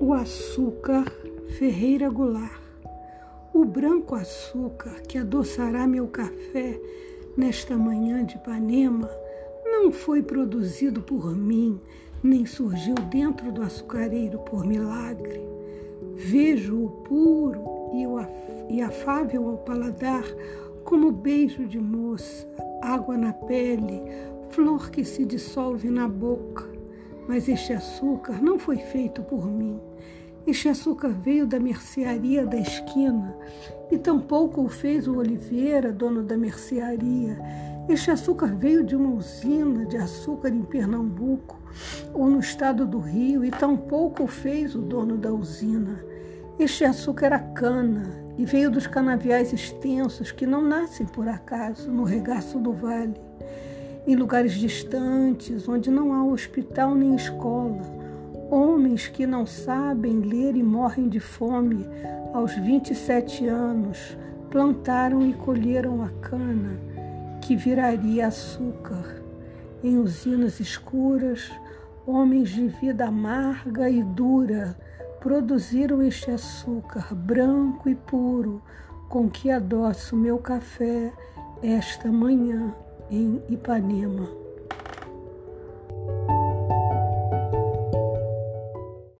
O açúcar Ferreira Goulart. O branco açúcar que adoçará meu café nesta manhã de Ipanema não foi produzido por mim, nem surgiu dentro do açucareiro por milagre. Vejo-o puro e afável ao paladar, como beijo de moça, água na pele, flor que se dissolve na boca. Mas este açúcar não foi feito por mim. Este açúcar veio da mercearia da esquina e tampouco o fez o Oliveira, dono da mercearia. Este açúcar veio de uma usina de açúcar em Pernambuco ou no estado do Rio e tampouco o fez o dono da usina. Este açúcar era cana e veio dos canaviais extensos que não nascem por acaso no regaço do vale em lugares distantes, onde não há hospital nem escola. Homens que não sabem ler e morrem de fome aos 27 anos plantaram e colheram a cana que viraria açúcar. Em usinas escuras, homens de vida amarga e dura produziram este açúcar branco e puro com que adoço meu café esta manhã em Ipanema.